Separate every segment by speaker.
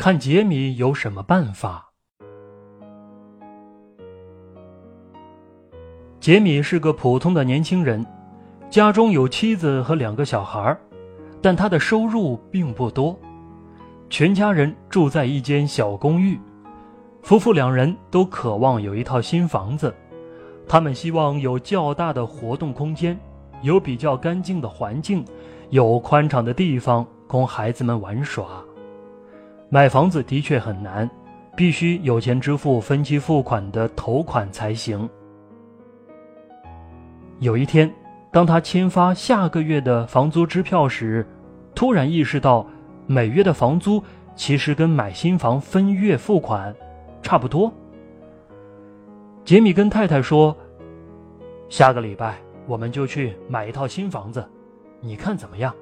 Speaker 1: 看杰米有什么办法。杰米是个普通的年轻人，家中有妻子和两个小孩，但他的收入并不多。全家人住在一间小公寓，夫妇两人都渴望有一套新房子。他们希望有较大的活动空间，有比较干净的环境，有宽敞的地方供孩子们玩耍。买房子的确很难，必须有钱支付分期付款的头款才行。有一天，当他签发下个月的房租支票时，突然意识到。每月的房租其实跟买新房分月付款差不多。杰米跟太太说：“下个礼拜我们就去买一套新房子，你看怎么样？”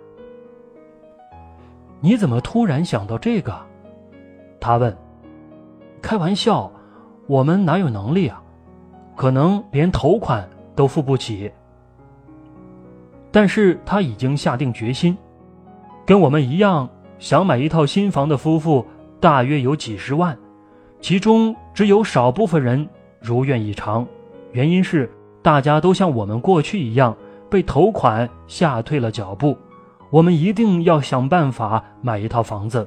Speaker 1: 你怎么突然想到这个？他问。开玩笑，我们哪有能力啊？可能连头款都付不起。但是他已经下定决心，跟我们一样。想买一套新房的夫妇大约有几十万，其中只有少部分人如愿以偿。原因是大家都像我们过去一样被头款吓退了脚步。我们一定要想办法买一套房子，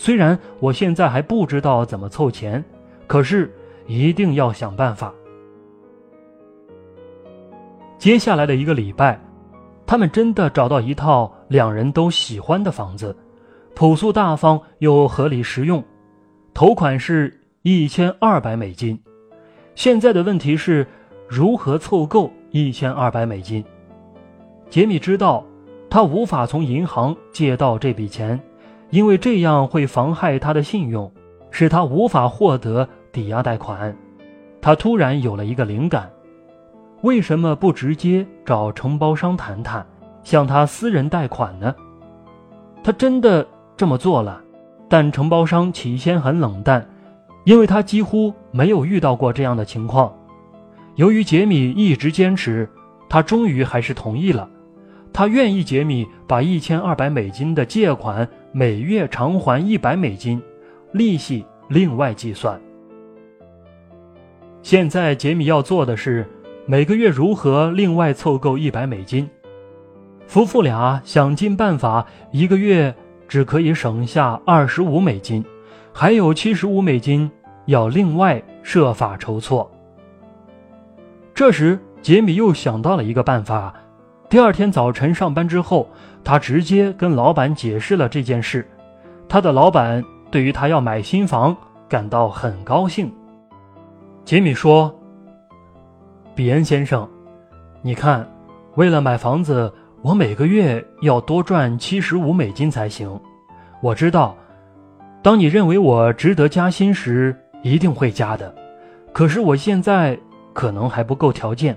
Speaker 1: 虽然我现在还不知道怎么凑钱，可是一定要想办法。接下来的一个礼拜，他们真的找到一套两人都喜欢的房子。朴素大方又合理实用，头款是一千二百美金。现在的问题是，如何凑够一千二百美金？杰米知道，他无法从银行借到这笔钱，因为这样会妨害他的信用，使他无法获得抵押贷款。他突然有了一个灵感：为什么不直接找承包商谈谈，向他私人贷款呢？他真的。这么做了，但承包商起先很冷淡，因为他几乎没有遇到过这样的情况。由于杰米一直坚持，他终于还是同意了。他愿意杰米把一千二百美金的借款每月偿还一百美金，利息另外计算。现在杰米要做的是每个月如何另外凑够一百美金。夫妇俩想尽办法，一个月。只可以省下二十五美金，还有七十五美金要另外设法筹措。这时，杰米又想到了一个办法。第二天早晨上班之后，他直接跟老板解释了这件事。他的老板对于他要买新房感到很高兴。杰米说：“比恩先生，你看，为了买房子。”我每个月要多赚七十五美金才行。我知道，当你认为我值得加薪时，一定会加的。可是我现在可能还不够条件，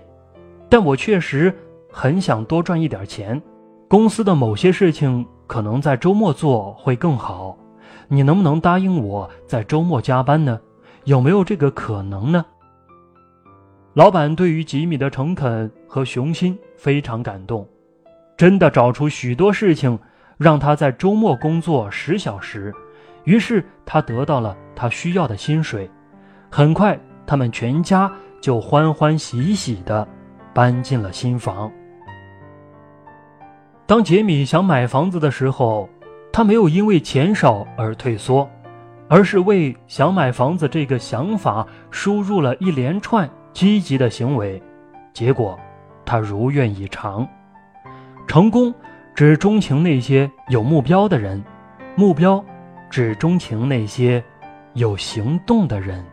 Speaker 1: 但我确实很想多赚一点钱。公司的某些事情可能在周末做会更好。你能不能答应我在周末加班呢？有没有这个可能呢？老板对于吉米的诚恳和雄心非常感动。真的找出许多事情，让他在周末工作十小时，于是他得到了他需要的薪水。很快，他们全家就欢欢喜喜的搬进了新房。当杰米想买房子的时候，他没有因为钱少而退缩，而是为想买房子这个想法输入了一连串积极的行为，结果他如愿以偿。成功只钟情那些有目标的人，目标只钟情那些有行动的人。